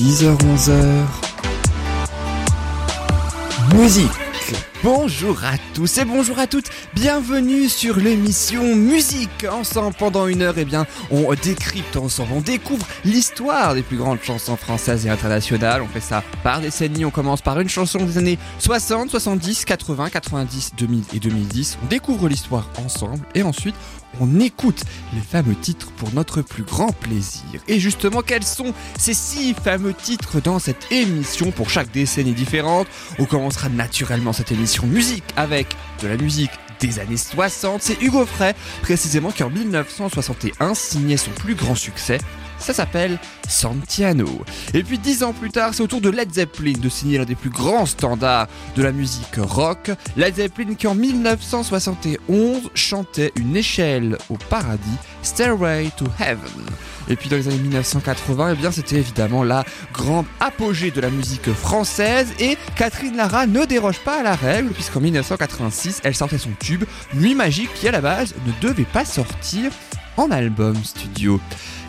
10h-11h Musique Bonjour à tous et bonjour à toutes, bienvenue sur l'émission Musique. Ensemble pendant une heure, eh bien, on décrypte ensemble, on découvre l'histoire des plus grandes chansons françaises et internationales. On fait ça par décennies, on commence par une chanson des années 60, 70, 80, 90, 2000 et 2010. On découvre l'histoire ensemble et ensuite on écoute les fameux titres pour notre plus grand plaisir. Et justement, quels sont ces six fameux titres dans cette émission pour chaque décennie différente? On commencera naturellement cette émission musique avec de la musique des années 60. C'est Hugo Frey, précisément, qui en 1961 signait son plus grand succès, ça s'appelle Santiano. Et puis dix ans plus tard, c'est au tour de Led Zeppelin de signer l'un des plus grands standards de la musique rock. Led Zeppelin qui en 1971 chantait une échelle au paradis, Stairway to Heaven. Et puis dans les années 1980, eh c'était évidemment la grande apogée de la musique française et Catherine Lara ne déroge pas à la règle puisqu'en 1986, elle sortait son tube Nuit magique qui à la base ne devait pas sortir en album studio.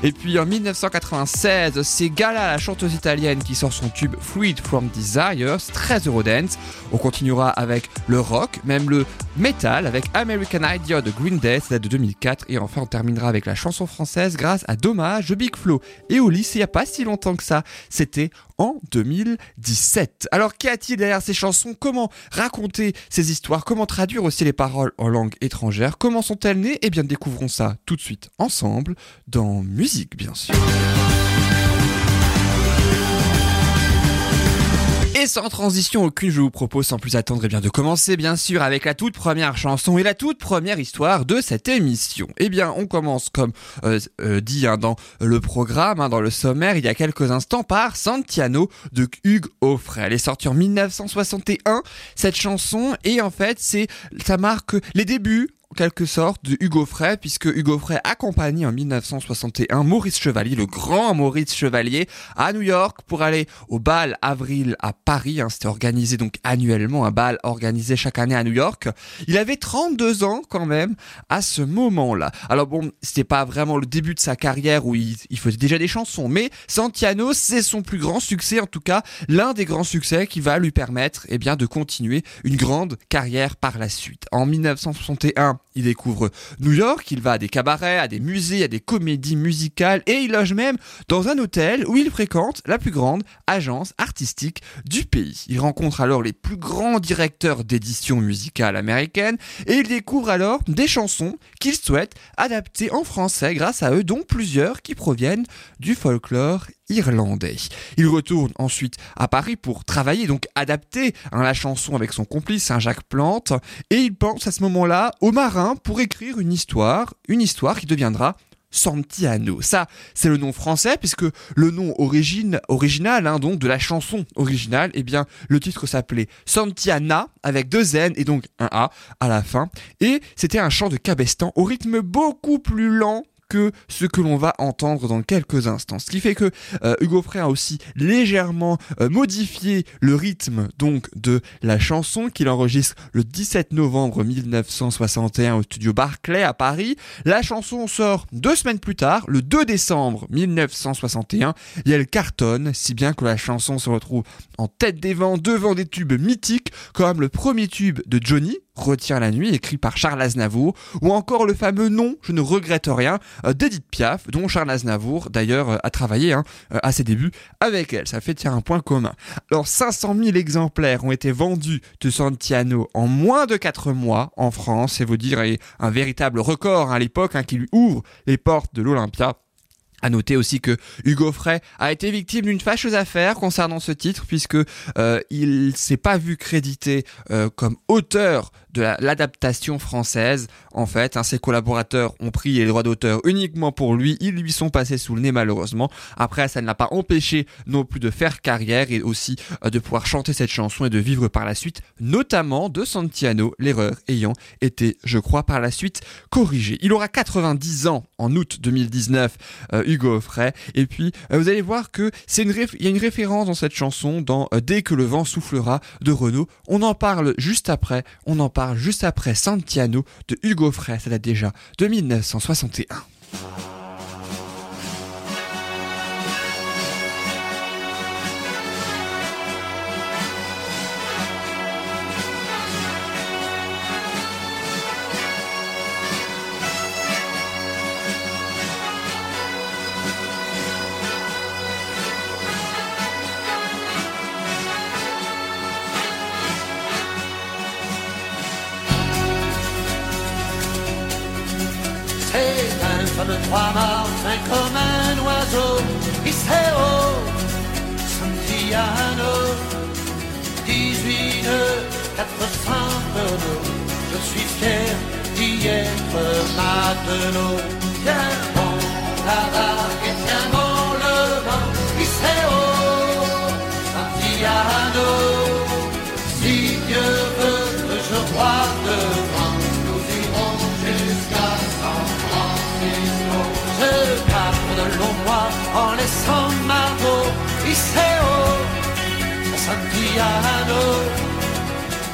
Et puis en 1996, c'est Gala, la chanteuse italienne, qui sort son tube Fluid from Desires, très Eurodance. On continuera avec le rock, même le metal, avec American Idea de Green Day, c'est de 2004. Et enfin, on terminera avec la chanson française grâce à Dommage Big Flo. Et au lycée, il n'y a pas si longtemps que ça, c'était en 2017. Alors qu'y a-t-il derrière ces chansons? Comment raconter ces histoires? Comment traduire aussi les paroles en langue étrangère? Comment sont-elles nées? Eh bien, découvrons ça tout de suite ensemble dans Musique, bien sûr. Et sans transition aucune, je vous propose sans plus attendre eh bien de commencer bien sûr avec la toute première chanson et la toute première histoire de cette émission. Eh bien, on commence comme euh, euh, dit hein, dans le programme, hein, dans le sommaire, il y a quelques instants par Santiano de Hugues Offray. Elle est sortie en 1961 cette chanson et en fait c'est ça marque les débuts quelque sorte de Hugo Frey, puisque Hugo Frey accompagne en 1961 Maurice Chevalier, le grand Maurice Chevalier, à New York pour aller au bal Avril à Paris. Hein, C'était organisé donc annuellement, un bal organisé chaque année à New York. Il avait 32 ans quand même à ce moment-là. Alors bon, c'était pas vraiment le début de sa carrière où il, il faisait déjà des chansons, mais Santiano, c'est son plus grand succès, en tout cas l'un des grands succès qui va lui permettre eh bien, de continuer une grande carrière par la suite. En 1961, il découvre New York, il va à des cabarets, à des musées, à des comédies musicales et il loge même dans un hôtel où il fréquente la plus grande agence artistique du pays. Il rencontre alors les plus grands directeurs d'édition musicale américaine et il découvre alors des chansons qu'il souhaite adapter en français grâce à eux, dont plusieurs qui proviennent du folklore irlandais. Il retourne ensuite à Paris pour travailler, donc adapter hein, la chanson avec son complice, Saint-Jacques Plante, et il pense à ce moment-là au marin pour écrire une histoire, une histoire qui deviendra Santiano. Ça, c'est le nom français puisque le nom origine, original hein, donc de la chanson originale, eh bien le titre s'appelait Santiana avec deux N et donc un A à la fin. Et c'était un chant de cabestan au rythme beaucoup plus lent que ce que l'on va entendre dans quelques instants. Ce qui fait que euh, Hugo Frey a aussi légèrement euh, modifié le rythme donc de la chanson qu'il enregistre le 17 novembre 1961 au studio Barclay à Paris. La chanson sort deux semaines plus tard, le 2 décembre 1961, et elle cartonne, si bien que la chanson se retrouve en tête des vents devant des tubes mythiques comme le premier tube de Johnny, Retient la nuit, écrit par Charles Aznavour, ou encore le fameux nom, je ne regrette rien, euh, d'Edith Piaf, dont Charles Aznavour d'ailleurs euh, a travaillé hein, euh, à ses débuts avec elle. Ça fait tiens un point commun. Alors 500 000 exemplaires ont été vendus de Santiano en moins de 4 mois en France, c'est vous dire un véritable record hein, à l'époque hein, qui lui ouvre les portes de l'Olympia. À noter aussi que Hugo Frey a été victime d'une fâcheuse affaire concernant ce titre puisque euh, il s'est pas vu crédité comme auteur de l'adaptation française. En fait, hein, ses collaborateurs ont pris les droits d'auteur uniquement pour lui, ils lui sont passés sous le nez malheureusement. Après, ça ne l'a pas empêché non plus de faire carrière et aussi euh, de pouvoir chanter cette chanson et de vivre par la suite, notamment de Santiano, l'erreur ayant été, je crois, par la suite corrigée. Il aura 90 ans en août 2019. Hugo Offray. Et puis, euh, vous allez voir que c'est une il y a une référence dans cette chanson dans euh, Dès que le vent soufflera de Renault. On en parle juste après. On en parle juste après Santiano de Hugo Frey, ça date déjà de 1961. Trois marins comme un oiseau. Iseo, Santiano, 18 nœuds, 400 tonneaux. Je suis fier d'y être matelot. Tiens bon la barque et tiens bon le vent. Iseo, Santiano, si Dieu veut que je crois pars de mois en laissant Margot, Iseo, Santiano.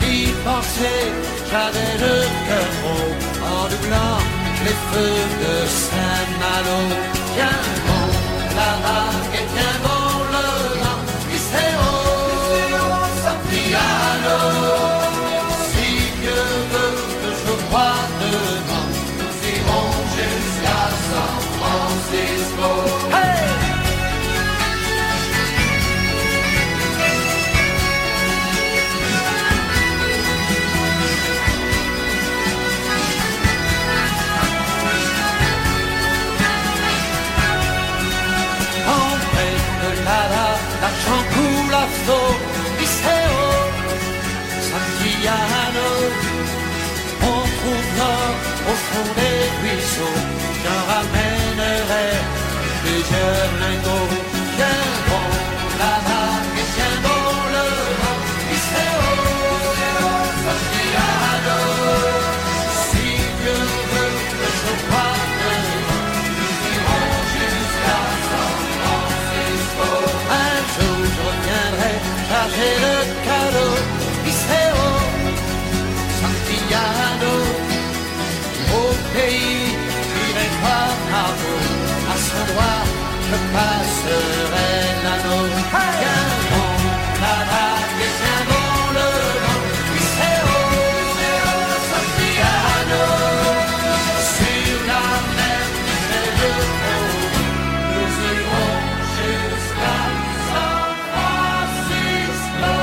Y penser, j'avais le cœur gros en doublant les feux de Saint-Malo. Tiens bon la barque et tiens bon le vent, Iseo, Santiano. Au fond des ruisseaux, j'en ramènerai plusieurs lingots. Passerai l'anneau. Tiens bon la vague et tiens bon le vent, Iseo, Santiano, sur la mer et le pont, nous irons jusqu'à San Francisco.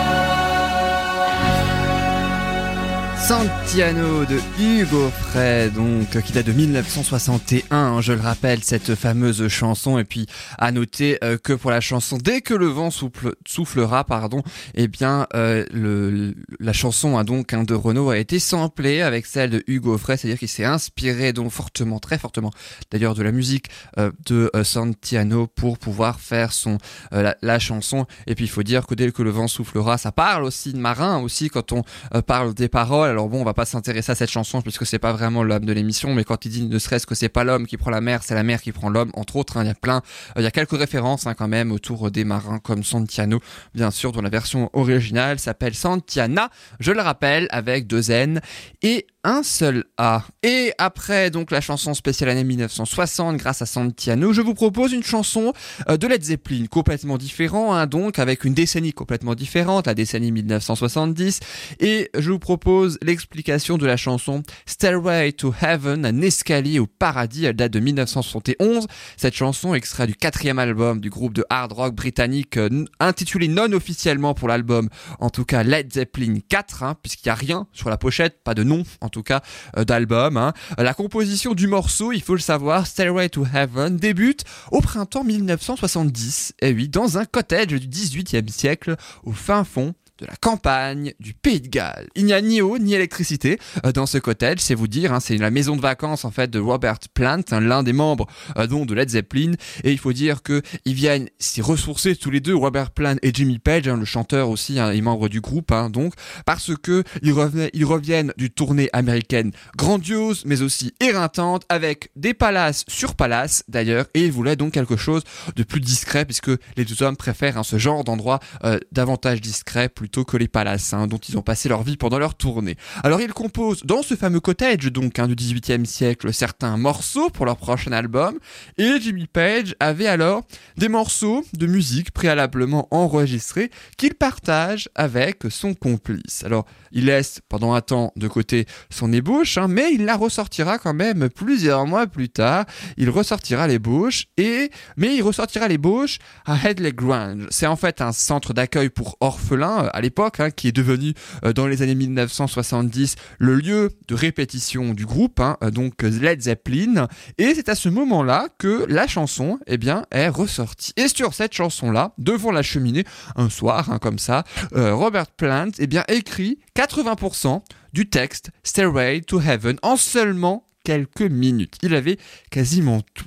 Santiano de Hugo Frey, donc qui date de 1961, hein, je le rappelle, cette fameuse chanson. Et puis à noter euh, que pour la chanson Dès que le vent souffle, soufflera, pardon, eh bien euh, la chanson hein, donc hein, de Renault a été samplée avec celle de Hugo Frey, c'est-à-dire qu'il s'est inspiré donc fortement, très fortement, d'ailleurs de la musique euh, de Santiano pour pouvoir faire son la, la chanson. Et puis il faut dire que dès que le vent soufflera, ça parle aussi de marin aussi quand on parle des paroles. Alors bon, on va pas s'intéresser à cette chanson puisque c'est pas vraiment l'homme de l'émission, mais quand il dit ne serait-ce que c'est pas l'homme qui prend la mer, c'est la mer qui prend l'homme, entre autres, hein, il y a plein, euh, il y a quelques références hein, quand même autour des marins comme Santiano, bien sûr, dont la version originale s'appelle Santiana, je le rappelle, avec deux N et un seul A. Et après donc la chanson spéciale année 1960 grâce à Santiano, je vous propose une chanson euh, de Led Zeppelin complètement différent, hein, donc avec une décennie complètement différente, la décennie 1970, et je vous propose l'explication de la chanson Stairway to Heaven, un escalier au paradis, elle date de 1971. Cette chanson extrait du quatrième album du groupe de hard rock britannique euh, intitulé non officiellement pour l'album, en tout cas Led Zeppelin 4, hein, puisqu'il n'y a rien sur la pochette, pas de nom en tout cas euh, d'album. hein. La composition du morceau, il faut le savoir, Stairway to Heaven, débute au printemps 1970, et oui, dans un cottage du 18e siècle, au fin fond de la campagne du Pays de Galles. Il n'y a ni eau ni électricité euh, dans ce cottage, c'est vous dire, hein, c'est la maison de vacances en fait de Robert Plant, hein, l'un des membres euh, donc de Led Zeppelin, et il faut dire que ils viennent s'y ressourcer tous les deux, Robert Plant et Jimmy Page, hein, le chanteur aussi, et membre du groupe, donc parce que ils ils reviennent du tournée américaine grandiose, mais aussi éreintante, avec des palaces sur palaces d'ailleurs, et ils voulaient donc quelque chose de plus discret, puisque les deux hommes préfèrent ce genre d'endroit euh, davantage discret, plus plutôt que les palaces hein, dont ils ont passé leur vie pendant leur tournée. Alors ils composent dans ce fameux cottage donc hein, du XVIIIe siècle certains morceaux pour leur prochain album et Jimmy Page avait alors des morceaux de musique préalablement enregistrés qu'il partage avec son complice. Alors il laisse pendant un temps de côté son ébauche, hein, mais il la ressortira quand même plusieurs mois plus tard. Il ressortira l'ébauche et mais il ressortira l'ébauche à Headley Grange. C'est en fait un centre d'accueil pour orphelins à l'époque, hein, qui est devenu euh, dans les années 1970 le lieu de répétition du groupe, hein, euh, donc Led Zeppelin. Et c'est à ce moment-là que la chanson, eh bien, est ressortie. Et sur cette chanson-là, devant la cheminée, un soir, hein, comme ça, Robert Plant, eh bien, écrit 80% du texte Stairway to Heaven en seulement quelques minutes. Il avait quasiment tout.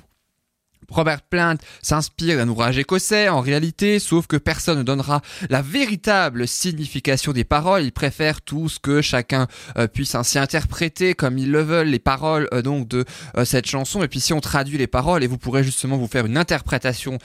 Robert Plant s'inspire d'un ouvrage écossais en réalité, sauf que personne ne donnera la véritable signification des paroles. Il préfère tout ce que chacun euh, puisse ainsi interpréter comme ils le veulent, les paroles euh, donc de euh, cette chanson. Et puis si on traduit les paroles, et vous pourrez justement vous faire une interprétation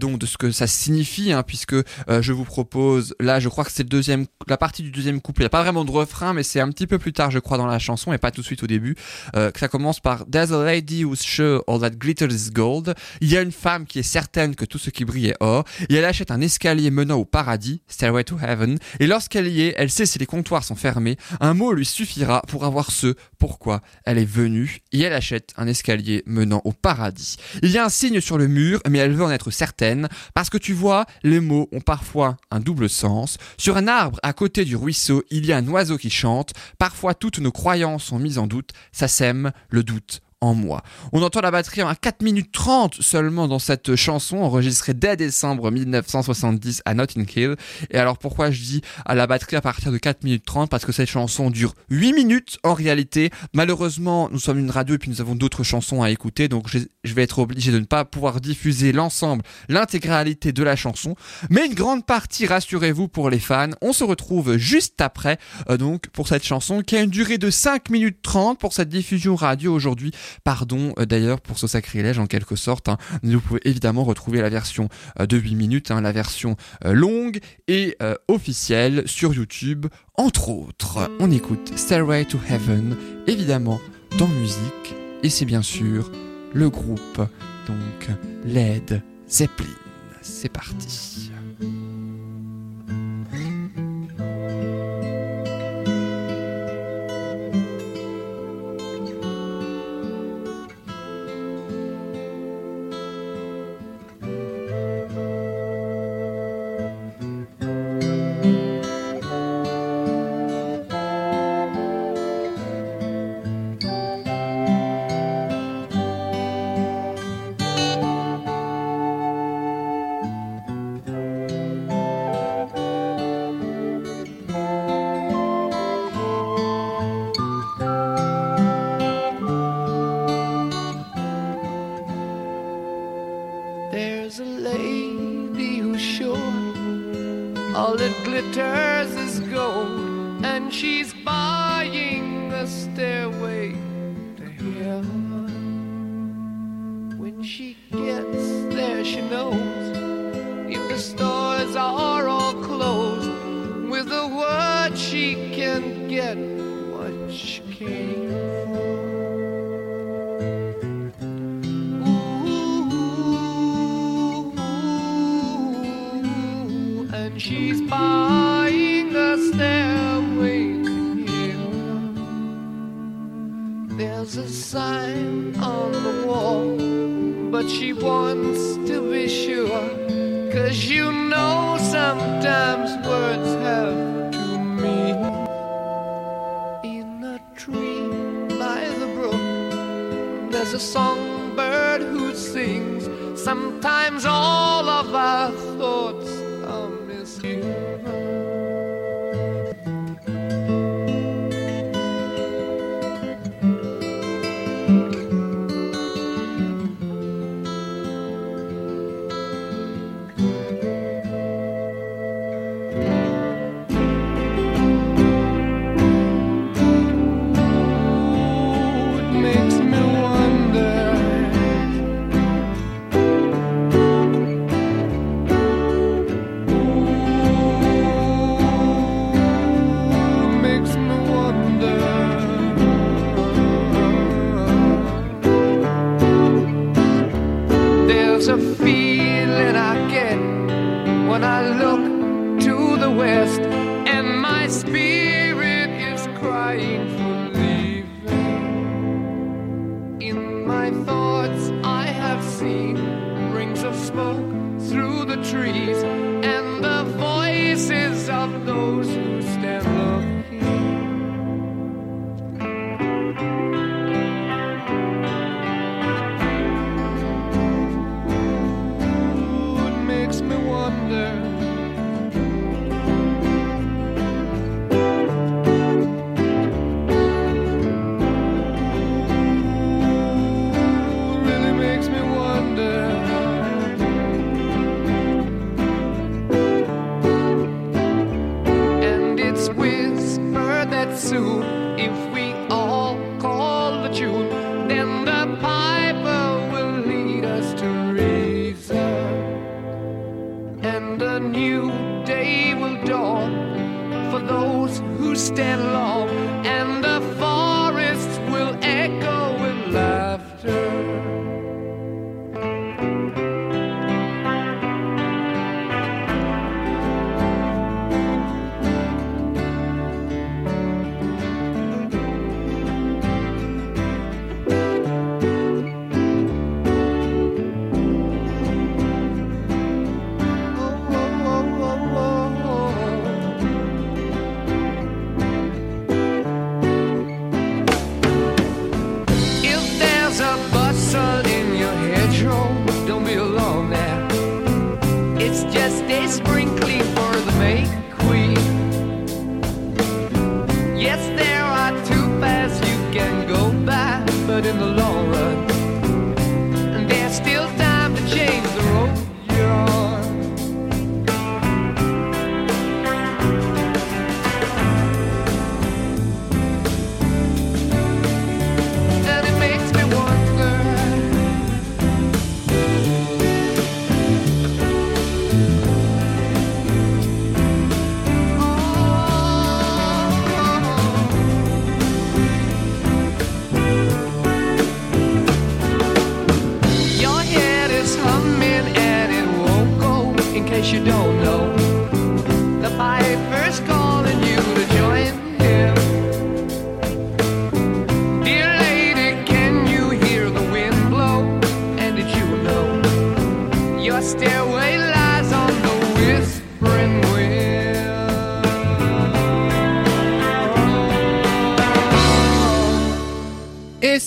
donc de ce que ça signifie, hein, puisque je vous propose là, je crois que c'est le deuxième, la partie du deuxième couplet. Il n'y a pas vraiment de refrain, mais c'est un petit peu plus tard, je crois, dans la chanson, et pas tout de suite au début. que ça commence par There's a lady who's sure all that glitters is gold. Il y a une femme qui est certaine que tout ce qui brille est or, et elle achète un escalier menant au paradis, Stairway to Heaven, et lorsqu'elle y est, elle sait si les comptoirs sont fermés, un mot lui suffira pour avoir ce pourquoi elle est venue, et elle achète un escalier menant au paradis. Il y a un signe sur le mur, mais elle veut en être certaine, parce que tu vois, les mots ont parfois un double sens. Sur un arbre à côté du ruisseau, il y a un oiseau qui chante, parfois toutes nos croyances sont mises en doute, ça sème le doute en moi. On entend la batterie en 4 minutes 30 seulement dans cette chanson enregistrée dès décembre 1970 à Notting Hill. Et alors pourquoi je dis à la batterie à partir de 4 minutes 30 Parce que cette chanson dure 8 minutes en réalité. Malheureusement, nous sommes une radio et puis nous avons d'autres chansons à écouter. Donc je vais être obligé de ne pas pouvoir diffuser l'ensemble, l'intégralité de la chanson. Mais une grande partie, rassurez-vous pour les fans. On se retrouve juste après euh, donc pour cette chanson qui a une durée de 5 minutes 30 pour cette diffusion radio aujourd'hui. Pardon euh, d'ailleurs pour ce sacrilège en quelque sorte. Hein. Vous pouvez évidemment retrouver la version euh, de 8 minutes, hein, la version euh, longue et officielle sur YouTube, entre autres. On écoute Stairway to Heaven, évidemment dans musique, et c'est bien sûr le groupe, donc Led Zeppelin. C'est parti.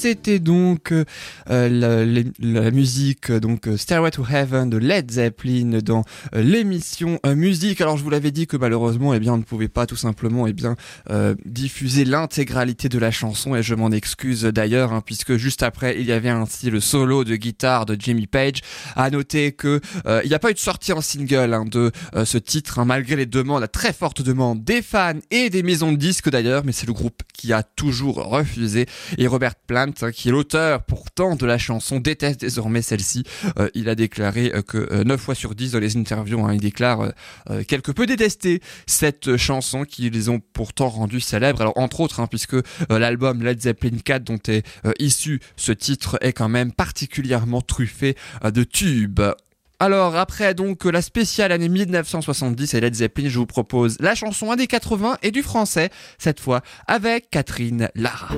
C'était donc euh, la, musique euh, donc euh, Stairway to Heaven de Led Zeppelin dans l'émission musique. Alors je vous l'avais dit que malheureusement eh bien on ne pouvait pas tout simplement eh bien diffuser l'intégralité de la chanson et je m'en excuse d'ailleurs hein, puisque juste après il y avait ainsi le solo de guitare de Jimmy Page. À noter que il n'y a pas eu de sortie en single hein, de ce titre hein, malgré les demandes, la très forte demande des fans et des maisons de disques d'ailleurs, mais c'est le groupe qui a toujours refusé et Robert Plant, qui est l'auteur pourtant de la chanson, déteste désormais celle-ci. Euh, il a déclaré euh, que euh, 9 fois sur 10 dans les interviews, hein, il déclare euh, euh, quelque peu détester cette chanson qui les ont pourtant rendus célèbres. Alors entre autres, hein, puisque euh, l'album Led Zeppelin 4 dont est euh, issu ce titre est quand même particulièrement truffé euh, de tubes. Alors après donc la spéciale année 1970 et Led Zeppelin, je vous propose la chanson un des 80 et du français, cette fois avec Catherine Lara.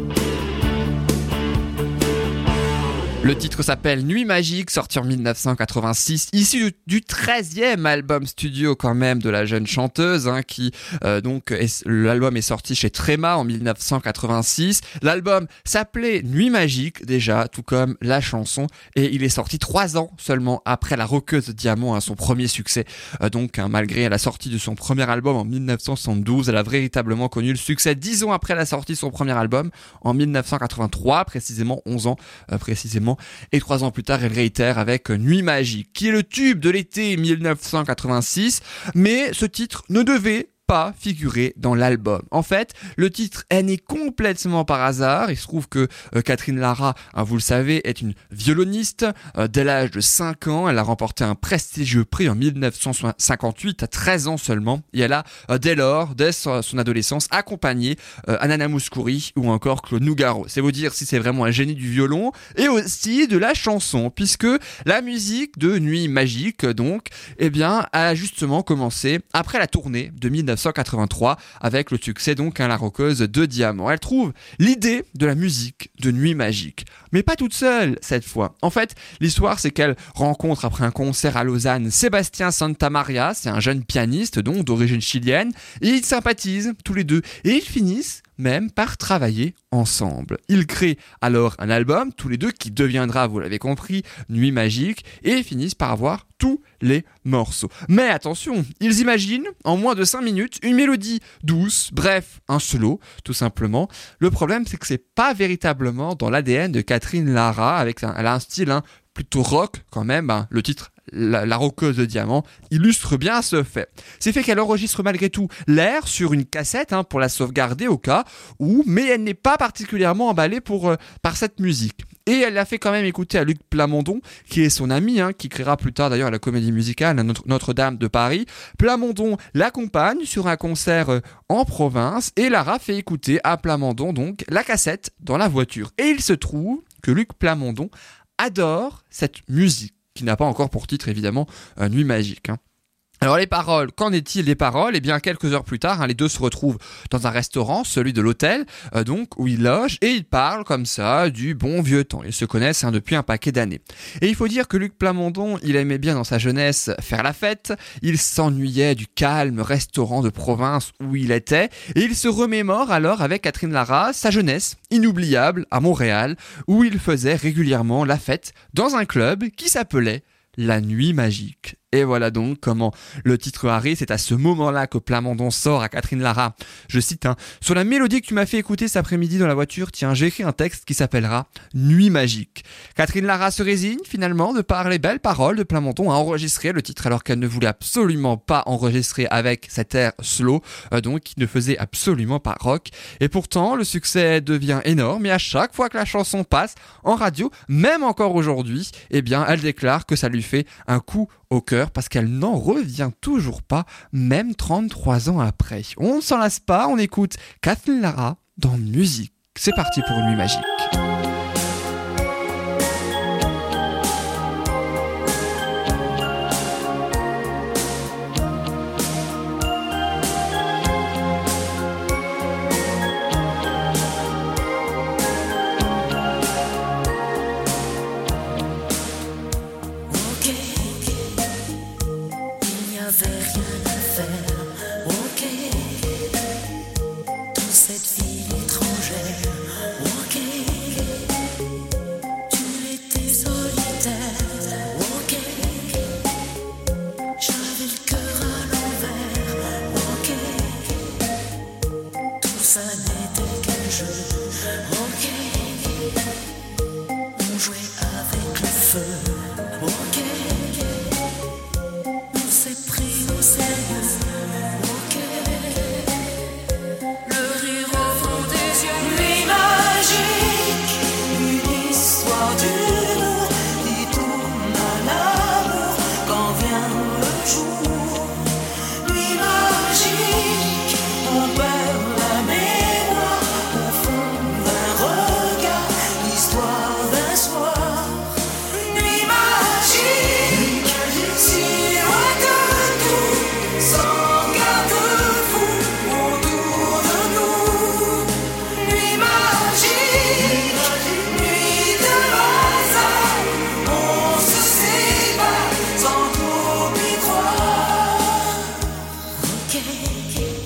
Le titre s'appelle Nuit Magique, sorti en 1986, issu du, du 13e album studio quand même de la jeune chanteuse, hein, qui euh, donc l'album est sorti chez Tréma en 1986. L'album s'appelait Nuit Magique déjà, tout comme la chanson, et il est sorti trois ans seulement après La Roqueuse Diamant, hein, son premier succès. Euh, donc hein, malgré la sortie de son premier album en 1972, elle a véritablement connu le succès dix ans après la sortie de son premier album en 1983, précisément 11 ans euh, précisément. Et trois ans plus tard, elle réitère avec Nuit Magique, qui est le tube de l'été 1986. Mais ce titre ne devait pas figuré dans l'album. En fait, le titre est né complètement par hasard. Il se trouve que euh, Catherine Lara, hein, vous le savez, est une violoniste. Euh, dès l'âge de 5 ans, elle a remporté un prestigieux prix en 1958, à 13 ans seulement. Et elle a, euh, dès lors, dès son, adolescence, accompagné Anana Mouskouri ou encore Claude Nougaro. C'est vous dire si c'est vraiment un génie du violon et aussi de la chanson, puisque la musique de Nuit Magique, donc, eh bien, a justement commencé après la tournée de 1983 avec le succès donc à la roqueuse de Diamant. Elle trouve l'idée de la musique de Nuit Magique, mais pas toute seule cette fois. En fait, l'histoire c'est qu'elle rencontre après un concert à Lausanne Sébastien Santamaria, c'est un jeune pianiste donc d'origine chilienne, et ils sympathisent tous les deux et ils finissent même par travailler ensemble. Ils créent alors un album, tous les deux, qui deviendra, vous l'avez compris, Nuit Magique, et finissent par avoir tous les morceaux. Mais attention, ils imaginent, en moins de 5 minutes, une mélodie douce, bref, un solo, tout simplement. Le problème, c'est que c'est pas véritablement dans l'ADN de Catherine Lara, avec un, elle a un style hein, plutôt rock quand même, hein, le titre la, roqueuse de diamant illustre bien ce fait. C'est fait qu'elle enregistre malgré tout l'air sur une cassette hein, pour la sauvegarder au cas où, mais elle n'est pas particulièrement emballée euh, par cette musique. Et elle l'a fait quand même écouter à Luc Plamondon, qui est son ami, hein, qui créera plus tard d'ailleurs la comédie musicale Notre- Notre-Dame de Paris. Plamondon l'accompagne sur un concert euh, en province et Lara fait écouter à Plamondon donc la cassette dans la voiture. Et il se trouve que Luc Plamondon adore cette musique qui n'a pas encore pour titre évidemment euh, Nuit magique. hein. Alors les paroles, qu'en est-il des paroles? Eh bien quelques heures plus tard, hein, les deux se retrouvent dans un restaurant, celui de l'hôtel, euh, donc où ils logent, et ils parlent comme ça du bon vieux temps. Ils se connaissent hein, depuis un paquet d'années. Et il faut dire que Luc Plamondon, il aimait bien dans sa jeunesse faire la fête, il s'ennuyait du calme restaurant de province où il était, et il se remémore alors avec Catherine Lara sa jeunesse inoubliable à Montréal, où il faisait régulièrement la fête dans un club qui s'appelait la nuit magique. Et voilà donc comment le titre arrive. C'est à ce moment-là que Plamondon sort à Catherine Lara. Je cite, hein, Sur la mélodie que tu m'as fait écouter cet après-midi dans la voiture, tiens, j'ai écrit un texte qui s'appellera Nuit magique. Catherine Lara se résigne finalement de par les belles paroles de Plamondon à enregistrer le titre alors qu'elle ne voulait absolument pas enregistrer avec cet air slow, euh, donc qui ne faisait absolument pas rock. Et pourtant, le succès devient énorme et à chaque fois que la chanson passe en radio, même encore aujourd'hui, eh bien, elle déclare que ça lui fait un coup au cœur parce qu'elle n'en revient toujours pas, même 33 ans après. On ne s'en lasse pas, on écoute Kathleen Lara dans Musique. C'est parti pour une nuit magique. okay.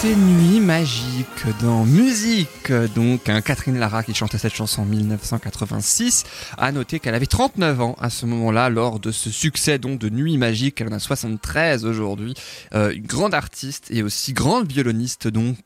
C'était Nuit magique dans musique. Donc, hein, Catherine Lara qui chantait cette chanson en 1986. A noter qu'elle avait 39 ans à ce moment-là lors de ce succès donc de Nuit magique. Elle en a 73 aujourd'hui. Euh, une grande artiste et aussi grande violoniste donc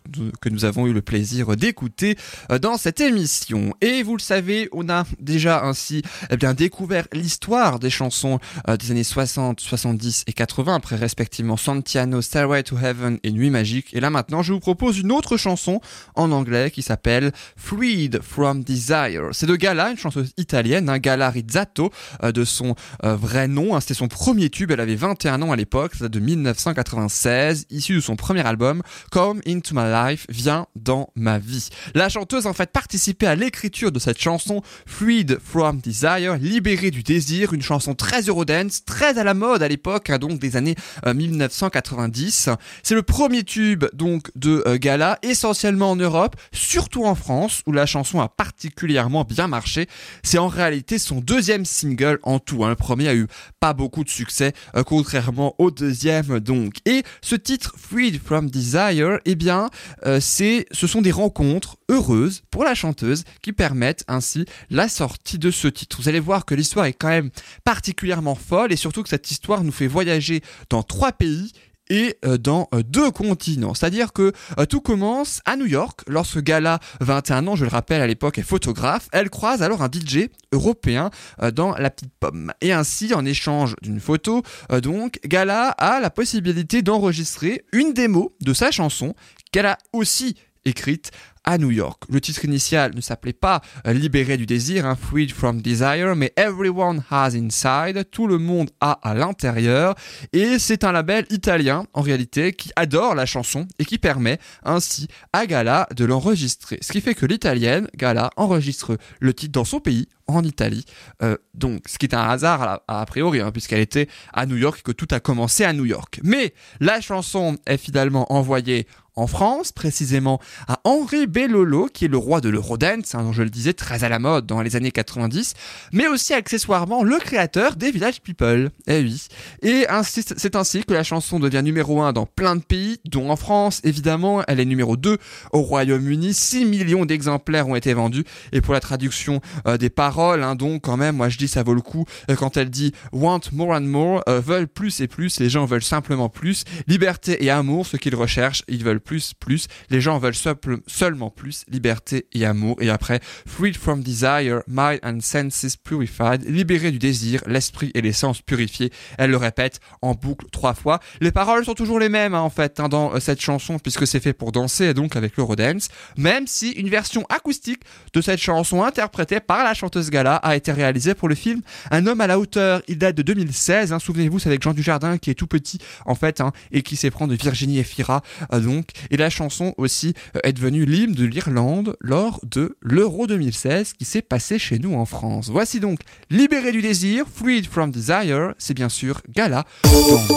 que nous avons eu le plaisir d'écouter euh, dans cette émission. Et vous le savez, on a déjà ainsi eh bien découvert l'histoire des chansons euh, des années 60, 70 et 80 après respectivement Santiano, Stairway to Heaven et Nuit magique. Et là maintenant, je vous propose une autre chanson en anglais qui s'appelle Freed from Desire. C'est de Gala, une chanteuse italienne, un Gala Rizzato euh, de son euh, vrai nom. hein. C'était son premier tube, elle avait 21 ans à l'époque, de 1996, issu de son premier album Come Into My Life, Viens dans ma vie. La chanteuse en fait participé à l'écriture de cette chanson Freed from Desire, libérée du désir, une chanson très Eurodance, très à la mode à l'époque, hein, donc des années euh, 1990. C'est le premier tube donc de euh, Gala, essentiellement en Europe, surtout en France où la chanson a particulièrement bien marché. C'est en réalité son deuxième single en tout. hein. Le premier a eu pas beaucoup de succès, euh, contrairement au deuxième donc. Et ce titre Freed from Desire, eh bien, euh, ce sont des rencontres heureuses pour la chanteuse qui permettent ainsi la sortie de ce titre. Vous allez voir que l'histoire est quand même particulièrement folle et surtout que cette histoire nous fait voyager dans trois pays et euh, dans euh, deux continents. C'est-à-dire que euh, tout commence à New York, lorsque Gala, 21 ans, je le rappelle à l'époque, est photographe. Elle croise alors un DJ européen dans la petite pomme. Et ainsi, en échange d'une photo, donc, Gala a la possibilité d'enregistrer une démo de sa chanson qu'elle a aussi écrite à New York. Le titre initial ne s'appelait pas euh, Libéré du désir, hein, Freed from Desire, mais Everyone Has Inside, tout le monde a à l'intérieur, et c'est un label italien en réalité qui adore la chanson et qui permet ainsi à Gala de l'enregistrer. Ce qui fait que l'italienne, Gala, enregistre le titre dans son pays, en Italie, Euh, donc ce qui est un hasard a, a priori, hein, puisqu'elle était à New York et que tout a commencé à New York. Mais la chanson est finalement envoyée en France, précisément à Henri Bellolo, qui est le roi de l'Eurodance, hein, dont je le disais, très à la mode dans les années 90, mais aussi accessoirement le créateur des Village People. Eh oui. Et c'est ainsi que la chanson devient numéro 1 dans plein de pays, dont en France, évidemment, elle est numéro 2 au Royaume-Uni, 6 millions d'exemplaires ont été vendus, et pour la traduction euh, des paroles, hein, donc quand même, moi je dis ça vaut le coup, euh, quand elle dit want more and more, euh, veulent plus et plus, les gens veulent simplement plus, liberté et amour, ce qu'ils recherchent, ils veulent plus, plus, les gens veulent seul- seulement plus, liberté et amour, et après, freed from desire, mind and senses purified, libéré du désir, l'esprit et les sens purifiés, elle le répète en boucle trois fois. Les paroles sont toujours les mêmes hein, en fait hein, dans euh, cette chanson, puisque c'est fait pour danser, donc avec l'Eurodance, même si une version acoustique de cette chanson interprétée par la chanteuse Gala a été réalisée pour le film Un homme à la hauteur. Il date de 2016. hein. Souvenez-vous, c'est avec Jean Dujardin qui est tout petit en fait et qui s'éprend de Virginie Efira euh, donc. Et la chanson aussi euh, est devenue l'hymne de l'Irlande lors de l'Euro 2016 qui s'est passé chez nous en France. Voici donc Libéré du désir, Freed from Desire. C'est bien sûr Gala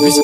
musique.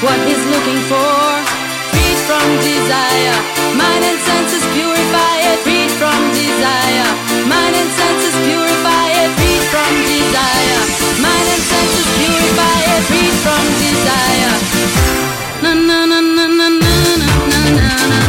What he's looking for, freed from desire, mind and senses purify it, freed from desire, mind and senses purify it, freed from desire, mind and senses purify it, freed from desire. Na na na na na na na na na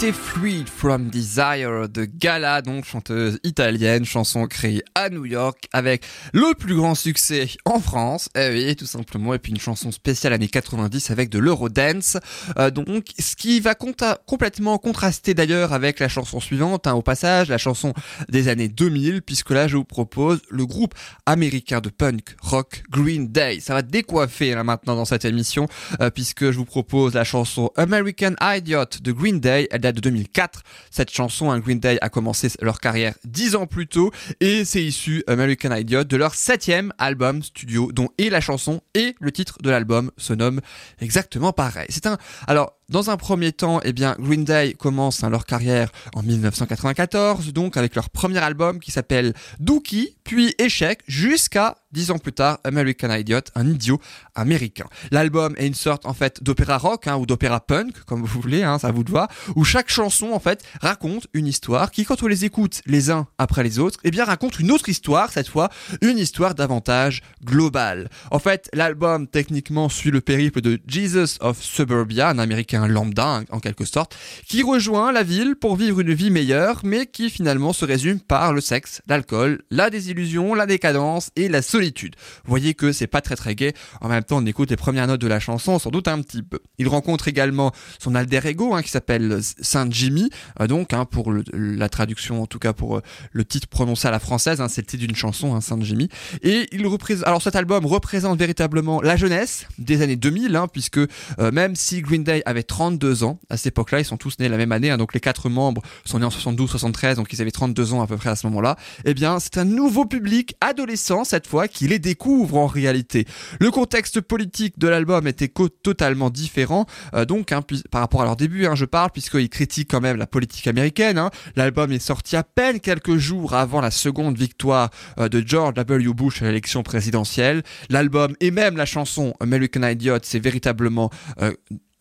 C'était Fluid from Desire de Gala, donc chanteuse italienne, chanson créée à New York avec le plus grand succès en France, eh oui, tout simplement, et puis une chanson spéciale années 90 avec de l'Eurodance, euh, donc ce qui va complètement contraster d'ailleurs avec la chanson suivante, hein, au passage, la chanson des années 2000, puisque là je vous propose le groupe américain de punk rock Green Day. Ça va décoiffer là maintenant dans cette émission, euh, puisque je vous propose la chanson American Idiot de Green Day. De 2004. Cette chanson, hein, Green Day a commencé leur carrière dix ans plus tôt et c'est issu American Idiot de leur septième album studio, dont et la chanson et le titre de l'album se nomment exactement pareil. C'est un alors dans un premier temps, eh bien, Green Day commence hein, leur carrière en 1994, donc avec leur premier album qui s'appelle Dookie, puis Échec, jusqu'à dix ans plus tard, American Idiot, un idiot américain. L'album est une sorte en fait d'opéra rock hein, ou d'opéra punk, comme vous voulez, hein, ça vous te va, où chaque chanson en fait raconte une histoire qui, quand on les écoute les uns après les autres, eh bien raconte une autre histoire cette fois, une histoire davantage globale. En fait, l'album techniquement suit le périple de Jesus of Suburbia, un américain lambda en quelque sorte, qui rejoint la ville pour vivre une vie meilleure, mais qui finalement se résume par le sexe, l'alcool, la désillusion, la décadence et la solitude. Vous voyez que c'est pas très très gai. En même temps, on écoute les premières notes de la chanson, sans doute un petit peu. Il rencontre également son alter ego, hein, qui s'appelle Saint Jimmy, euh, donc hein, pour la traduction, en tout cas pour euh, le titre prononcé à la française, hein, c'est le titre d'une chanson, Saint Jimmy. Et il représente, alors cet album représente véritablement la jeunesse des années 2000, hein, puisque euh, même si Green Day avait 32 ans à cette époque-là, ils sont tous nés la même année, donc les quatre membres sont nés en 72, 73, donc ils avaient 32 ans à peu près à ce moment-là. Eh bien, c'est un nouveau public, adolescent cette fois, qui les découvre en réalité. Le contexte politique de l'album était totalement différent, euh, donc hein, par rapport à leur début, hein, je parle, puisqu'ils critiquent quand même la politique américaine. hein. L'album est sorti à peine quelques jours avant la seconde victoire euh, de George W. Bush à l'élection présidentielle. L'album et même la chanson American Idiot, c'est véritablement euh,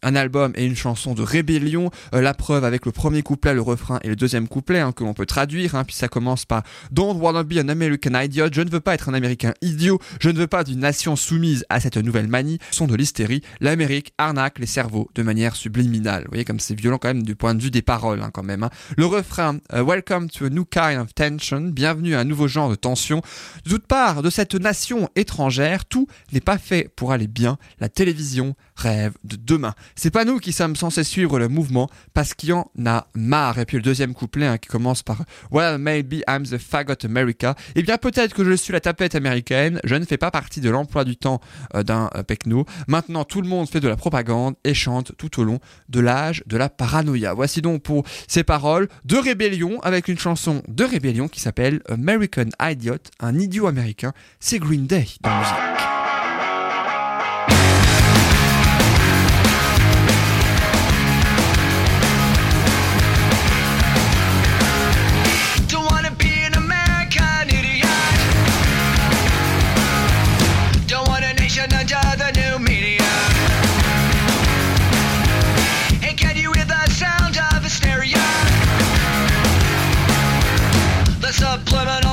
un album et une chanson de rébellion. Euh, la preuve avec le premier couplet, le refrain et le deuxième couplet hein, que l'on peut traduire. Hein, puis ça commence par Don't wanna be an American idiot. Je ne veux pas être un Américain idiot. Je ne veux pas d'une nation soumise à cette nouvelle manie. Son de l'hystérie. L'Amérique arnaque les cerveaux de manière subliminale. Vous voyez comme c'est violent quand même du point de vue des paroles hein, quand même. Le refrain euh, Welcome to a new kind of tension. Bienvenue à un nouveau genre de tension. De toute part de cette nation étrangère, tout n'est pas fait pour aller bien. La télévision rêve de demain. C'est pas nous qui sommes censés suivre le mouvement parce qu'il y en a marre. Et puis le deuxième couplet hein, qui commence par Well, maybe I'm the faggot America. Eh bien, peut-être que je suis la tapette américaine. Je ne fais pas partie de l'emploi du temps euh, d'un euh. Maintenant, tout le monde fait de la propagande et chante tout au long de l'âge de la paranoïa. Voici donc pour ces paroles de rébellion avec une chanson de rébellion qui s'appelle American Idiot, un idiot américain. C'est Green Day dans musique. The subliminal mind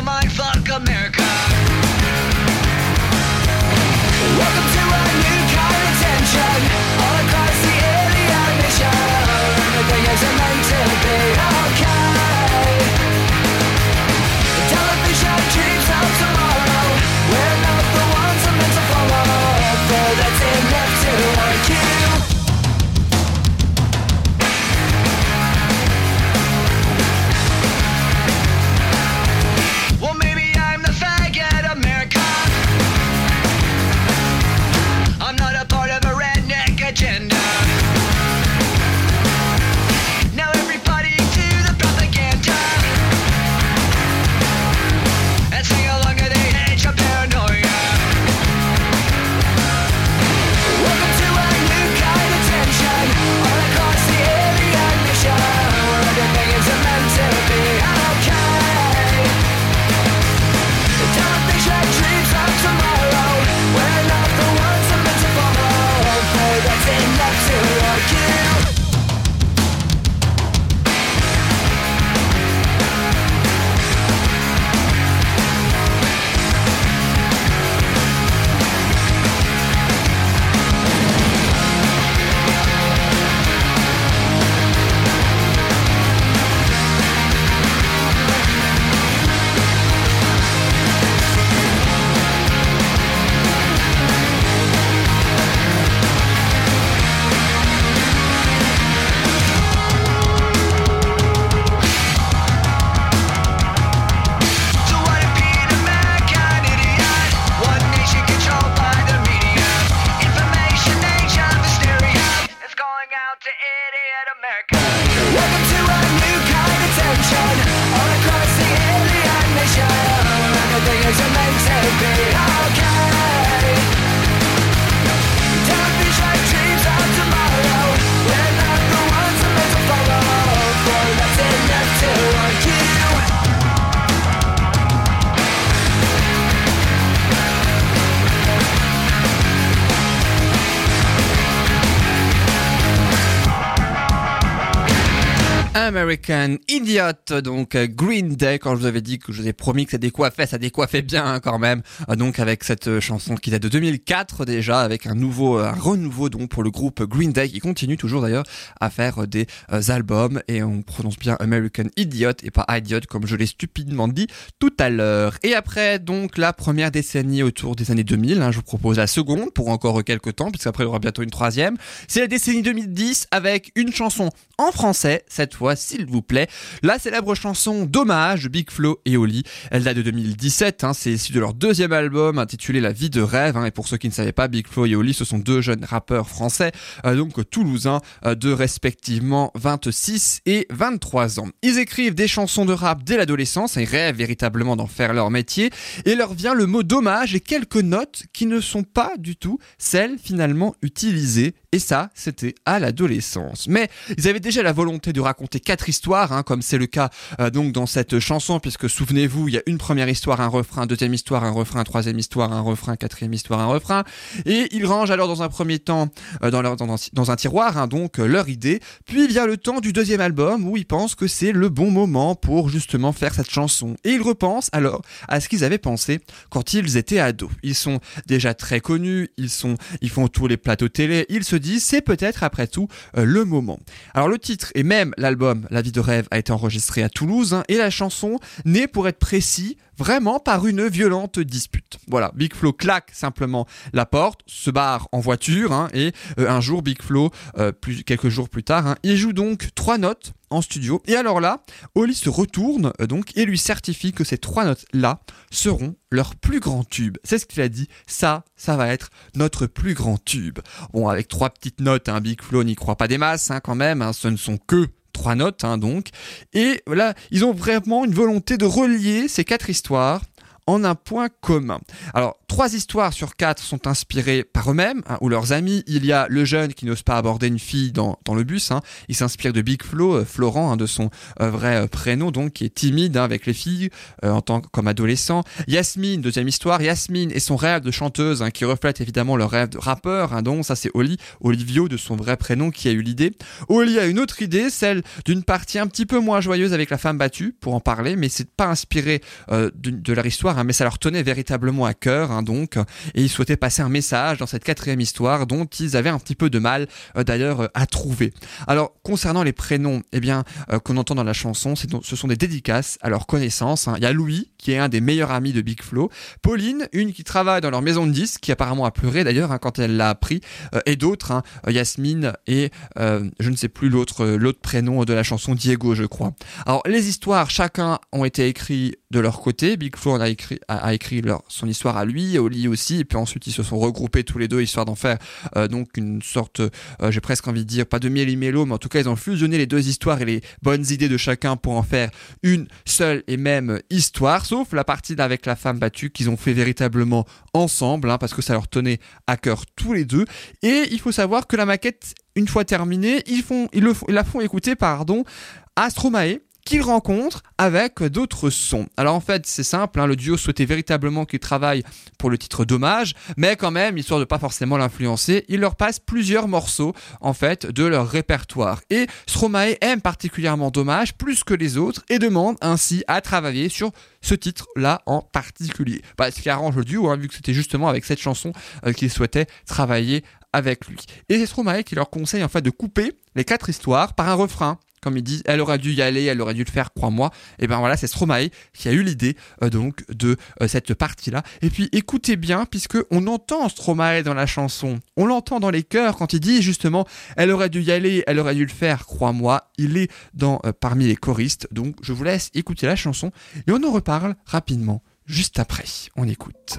to idiot America. American Idiot, donc euh, Green Day, quand je vous avais dit que je vous ai promis que ça décoiffait, ça décoiffait bien hein, quand même. Euh, donc avec cette euh, chanson qui date de 2004 déjà, avec un nouveau, un renouveau donc pour le groupe Green Day qui continue toujours d'ailleurs à faire des albums et on prononce bien American Idiot et pas Idiot comme je l'ai stupidement dit tout à l'heure. Et après donc la première décennie autour des années 2000, hein, je vous propose la seconde pour encore quelques temps puisqu'après il y aura bientôt une troisième. C'est la décennie 2010 avec une chanson en français cette fois s'il vous plaît. La célèbre chanson Dommage de Big Flo et Oli. Elle date de 2017, hein, c'est issu de leur deuxième album intitulé La vie de rêve. Hein, et pour ceux qui ne savaient pas, Big Flo et Oli, ce sont deux jeunes rappeurs français, euh, donc toulousains, euh, de respectivement 26 et 23 ans. Ils écrivent des chansons de rap dès l'adolescence et rêvent véritablement d'en faire leur métier. Et leur vient le mot dommage et quelques notes qui ne sont pas du tout celles finalement utilisées. Et ça, c'était à l'adolescence. Mais ils avaient déjà la volonté de raconter quatre histoires, hein, comme c'est le cas euh, donc dans cette chanson, puisque souvenez-vous, il y a une première histoire, un refrain, deuxième histoire, un refrain, troisième histoire, un refrain, quatrième histoire, un refrain. Et ils rangent alors dans un premier temps euh, dans, leur, dans, un tiroir hein, donc euh, leur idée. Puis vient le temps du deuxième album où ils pensent que c'est le bon moment pour justement faire cette chanson. Et ils repensent alors à ce qu'ils avaient pensé quand ils étaient ados. Ils sont déjà très connus, ils sont, ils font tous les plateaux télé. Ils se c'est peut-être après tout le moment. Alors le titre et même l'album La vie de rêve a été enregistré à Toulouse hein, et la chanson naît pour être précis vraiment par une violente dispute. Voilà, Big Flo claque simplement la porte, se barre en voiture hein, et euh, un jour Big Flo, euh, quelques jours plus tard, hein, il joue donc trois notes en studio et alors là, Oli se retourne euh, donc et lui certifie que ces trois notes là seront leur plus grand tube. C'est ce qu'il a dit, ça, ça va être notre plus grand tube. Bon, avec trois petites notes, un Big Flo n'y croit pas des masses quand même, ce ne sont que trois notes hein, donc. Et voilà, ils ont vraiment une volonté de relier ces quatre histoires en un point commun. Alors, trois histoires sur quatre sont inspirées par eux-mêmes hein, ou leurs amis. Il y a le jeune qui n'ose pas aborder une fille dans, le bus. Hein. Il s'inspire de Big Flo, euh, Florent, hein, de son euh, vrai euh, prénom, donc qui est timide avec les filles en tant comme adolescent. Yasmine, deuxième histoire. Yasmine et son rêve de chanteuse qui reflète évidemment le rêve de rappeur. donc ça c'est Oli, Olivio de son vrai prénom qui a eu l'idée. Oli a une autre idée, celle d'une partie un petit peu moins joyeuse avec la femme battue pour en parler, mais c'est pas inspiré de leur histoire Hein, mais ça leur tenait véritablement à cœur, hein, donc, et ils souhaitaient passer un message dans cette quatrième histoire dont ils avaient un petit peu de mal, euh, d'ailleurs, euh, à trouver. Alors, concernant les prénoms, eh bien, euh, qu'on entend dans la chanson, ce sont des dédicaces à leur connaissance. Hein. Il y a Louis, qui est un des meilleurs amis de Big Flo, Pauline, une qui travaille dans leur maison de disques, qui apparemment a pleuré d'ailleurs quand elle l'a appris, et d'autres, Yasmine et je ne sais plus l'autre prénom de la chanson, Diego, je crois. Alors, les histoires, chacun ont été écrits de leur côté. Big Flo a écrit, son histoire à lui, Oli aussi, et puis ensuite ils se sont regroupés tous les deux histoire d'en faire euh, donc une sorte, euh, j'ai presque envie de dire, pas de miel et mélo, mais en tout cas ils ont fusionné les deux histoires et les bonnes idées de chacun pour en faire une seule et même histoire, sauf la partie avec la femme battue qu'ils ont fait véritablement ensemble, hein, parce que ça leur tenait à cœur tous les deux. Et il faut savoir que la maquette, une fois terminée, ils font, ils, la font écouter, pardon, à qu'il rencontre avec d'autres sons. Alors en fait, c'est simple, hein, le duo souhaitait véritablement qu'il travaille pour le titre Dommage, mais quand même, histoire de pas forcément l'influencer, il leur passe plusieurs morceaux en fait de leur répertoire. Et Stromae aime particulièrement Dommage plus que les autres et demande ainsi à travailler sur ce titre-là en particulier. Bah, ce qui arrange le duo, hein, vu que c'était justement avec cette chanson euh, qu'il souhaitait travailler avec lui. Et c'est Stromae qui leur conseille en fait de couper les quatre histoires par un refrain comme ils disent, elle aurait dû y aller, elle aurait dû le faire, crois-moi. Et ben voilà, c'est Stromae qui a eu l'idée euh, donc de euh, cette partie-là. Et puis écoutez bien, puisque on entend Stromae dans la chanson, on l'entend dans les chœurs quand il dit justement, elle aurait dû y aller, elle aurait dû le faire, crois-moi. Il est dans euh, parmi les choristes, donc je vous laisse écouter la chanson et on en reparle rapidement juste après. On écoute.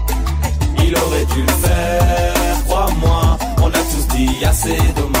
Il aurait dû le faire, crois-moi. On a tous dit assez dommage,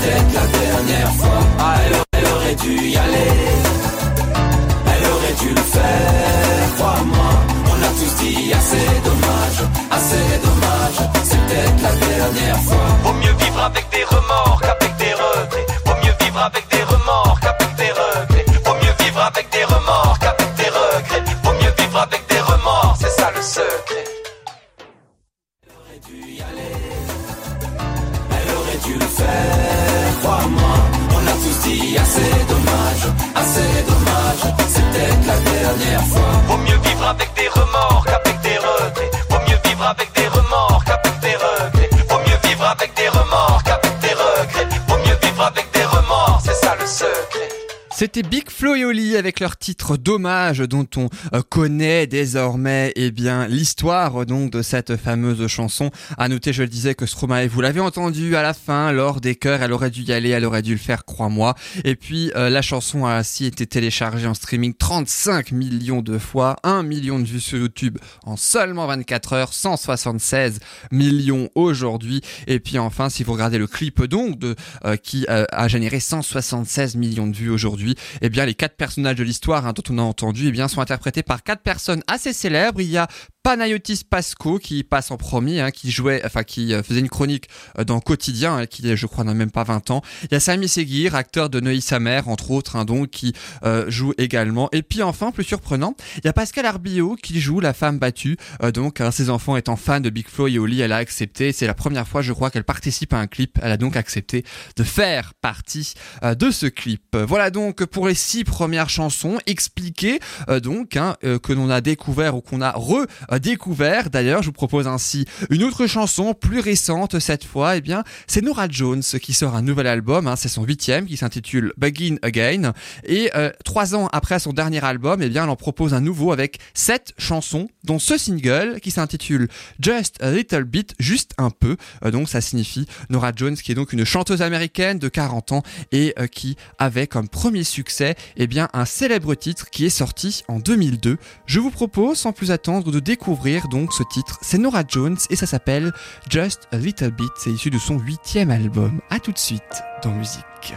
Peut-être la dernière fois. Ah, elle, elle aurait dû y aller. Elle aurait dû le faire, crois-moi. On a tous dit assez dommage, assez dommage. C'est peut-être la dernière fois. C'était Big Flo et Oli avec leur titre Dommage dont on euh, connaît désormais eh bien l'histoire donc de cette fameuse chanson. À noter, je le disais que Stromae, vous l'avez entendu à la fin lors des chœurs, elle aurait dû y aller, elle aurait dû le faire, crois-moi. Et puis euh, la chanson a ainsi été téléchargée en streaming 35 millions de fois, 1 million de vues sur YouTube en seulement 24 heures, 176 millions aujourd'hui. Et puis enfin, si vous regardez le clip donc de euh, qui a généré 176 millions de vues aujourd'hui, eh bien les quatre personnages de l'histoire hein, dont on a entendu eh bien sont interprétés par quatre personnes assez célèbres. Il y a Panayotis Pasco qui passe en premier, hein, qui jouait, enfin qui euh, faisait une chronique euh, dans Quotidien, hein, qui je crois n'a même pas 20 ans. Il y a Sami Seguir, acteur de Neuilly sa entre autres, hein, donc qui euh, joue également. Et puis enfin, plus surprenant, il y a Pascal Arbillot qui joue la femme battue. Donc hein, ses enfants étant fans de Big Flo et Oli, elle a accepté. C'est la première fois, je crois, qu'elle participe à un clip. Elle a donc accepté de faire partie euh, de ce clip. Voilà donc pour les six premières chansons expliquées, donc hein, que l'on a découvert ou qu'on a redécouvert. D'ailleurs, je vous propose ainsi une autre chanson plus récente cette fois. Eh bien, c'est Nora Jones qui sort un nouvel album. hein, c'est son huitième qui s'intitule Begin Again. Et euh, trois ans après son dernier album, eh bien, elle en propose un nouveau avec sept chansons, dont ce single qui s'intitule Just a Little Bit, juste un peu. Euh, donc, ça signifie Nora Jones, qui est donc une chanteuse américaine de 40 ans et euh, qui avait comme premier succès, eh bien, un célèbre titre qui est sorti en 2002. Je vous propose, sans plus attendre, de découvrir donc ce titre. C'est Nora Jones et ça s'appelle Just a Little Bit. C'est issu de son huitième album. À tout de suite dans musique.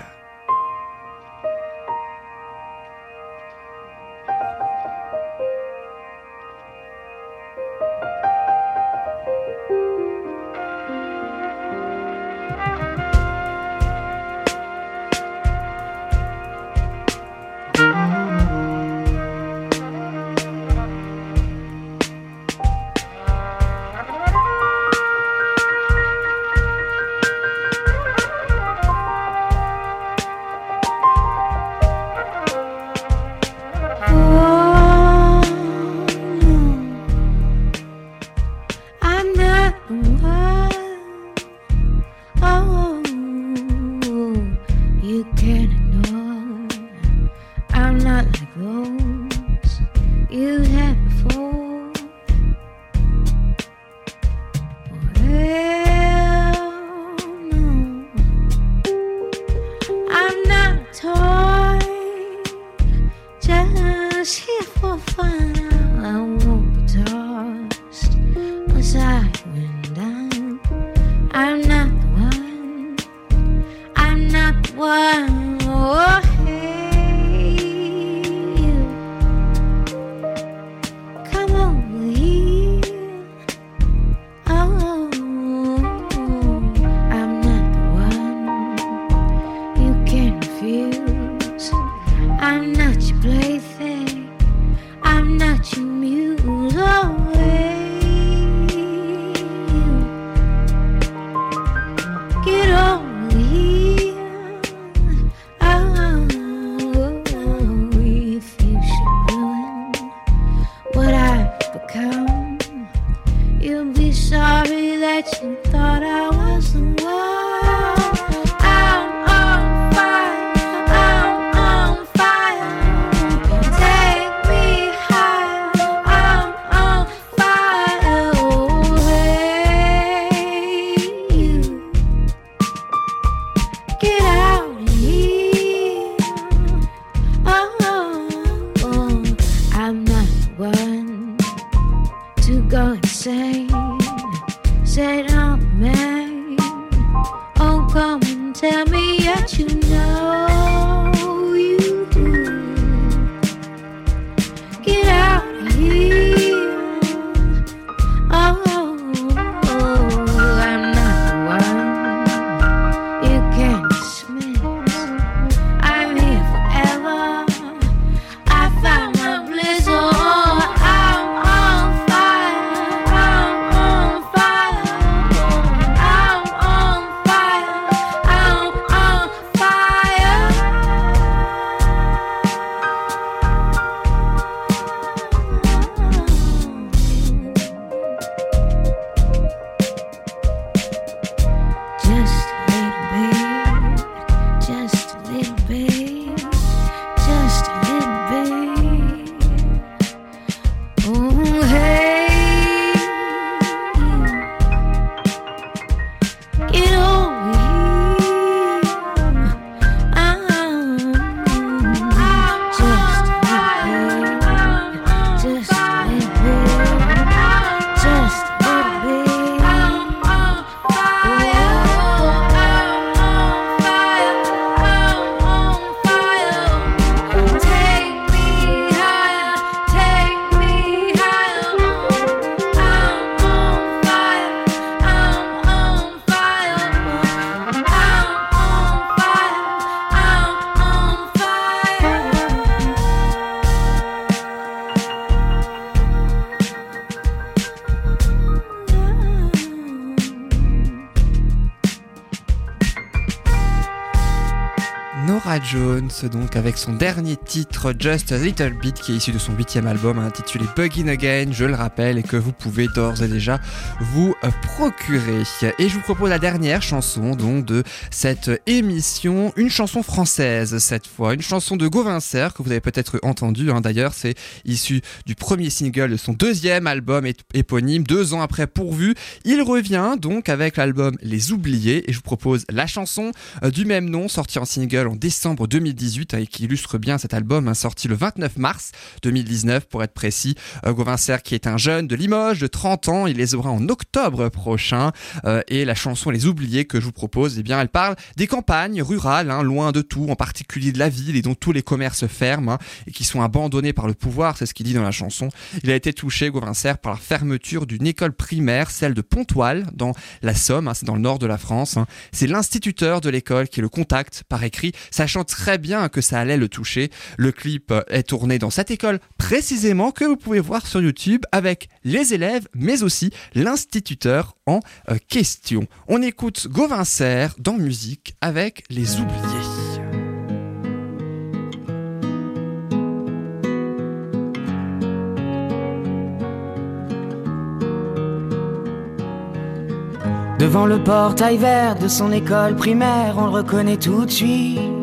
Donc avec son dernier titre Just a Little Bit, qui est issu de son huitième album intitulé Buggin' Again, je le rappelle, et que vous pouvez d'ores et déjà vous euh, procurer. Et je vous propose la dernière chanson donc de cette émission, une chanson française cette fois, une chanson de Gauvin Serre que vous avez peut-être entendu. hein. D'ailleurs, c'est issu du premier single de son deuxième album ép- éponyme, deux ans après Pourvu. Il revient donc avec l'album Les Oubliés, et je vous propose la chanson euh, du même nom, sorti en single en décembre 2018 hein, et qui illustre bien cet album, hein, sorti le 29 mars 2019 pour être précis. Euh, Gauvin Serre qui est un jeune de Limoges de 30 ans, il les aura en octobre prochain euh, et la chanson Les Oubliés que je vous propose, eh bien elle parle des campagnes rurales, hein, loin de tout, en particulier de la ville et dont tous les commerces ferment hein, et qui sont abandonnés par le pouvoir, c'est ce qu'il dit dans la chanson. Il a été touché, Gauvin Serre, par la fermeture d'une école primaire, celle de Pontoise, dans la Somme, c'est dans le nord de la France. C'est l'instituteur de l'école qui le contacte par écrit, sachant très bien que ça allait le toucher. Le clip euh, est tourné dans cette école précisément que vous pouvez voir sur YouTube avec les élèves, mais aussi l'instituteur en euh, question. On écoute Gauvin Serre dans musique avec les oubliés. Devant le portail vert de son école primaire, on le reconnaît tout de suite.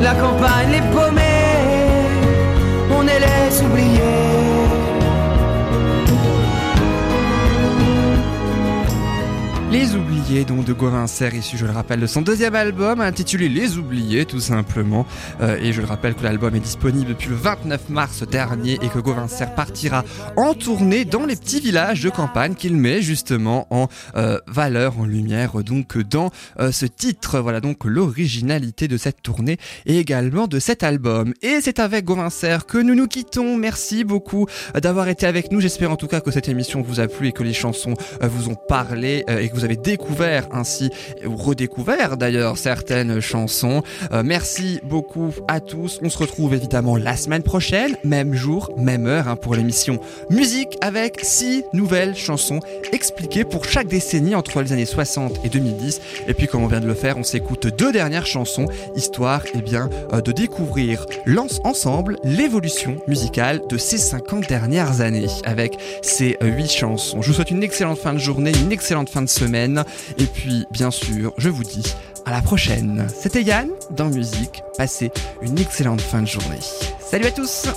La campagne les paumés, Oubliés, donc de Gauvin Serre, issu, je le rappelle, de son deuxième album, intitulé Les Oubliés, tout simplement. Euh, et je le rappelle que l'album est disponible depuis le 29 mars dernier et que Gauvin partira en tournée dans les petits villages de campagne qu'il met justement en euh, valeur, en lumière, donc dans euh, ce titre. Voilà donc l'originalité de cette tournée et également de cet album. Et c'est avec Gauvin que nous nous quittons. Merci beaucoup d'avoir été avec nous. J'espère en tout cas que cette émission vous a plu et que les chansons vous ont parlé et que vous avez découvert ainsi, ou redécouvert d'ailleurs certaines chansons. Euh, merci beaucoup à tous. On se retrouve évidemment la semaine prochaine, même jour, même heure hein, pour l'émission Musique avec six nouvelles chansons expliquées pour chaque décennie entre les années 60 et 2010. Et puis comme on vient de le faire, on s'écoute deux dernières chansons, histoire eh bien, euh, de découvrir lance ensemble l'évolution musicale de ces 50 dernières années avec ces huit chansons. Je vous souhaite une excellente fin de journée, une excellente fin de semaine. Et puis, bien sûr, je vous dis à la prochaine. C'était Yann dans Musique. Passez une excellente fin de journée. Salut à tous!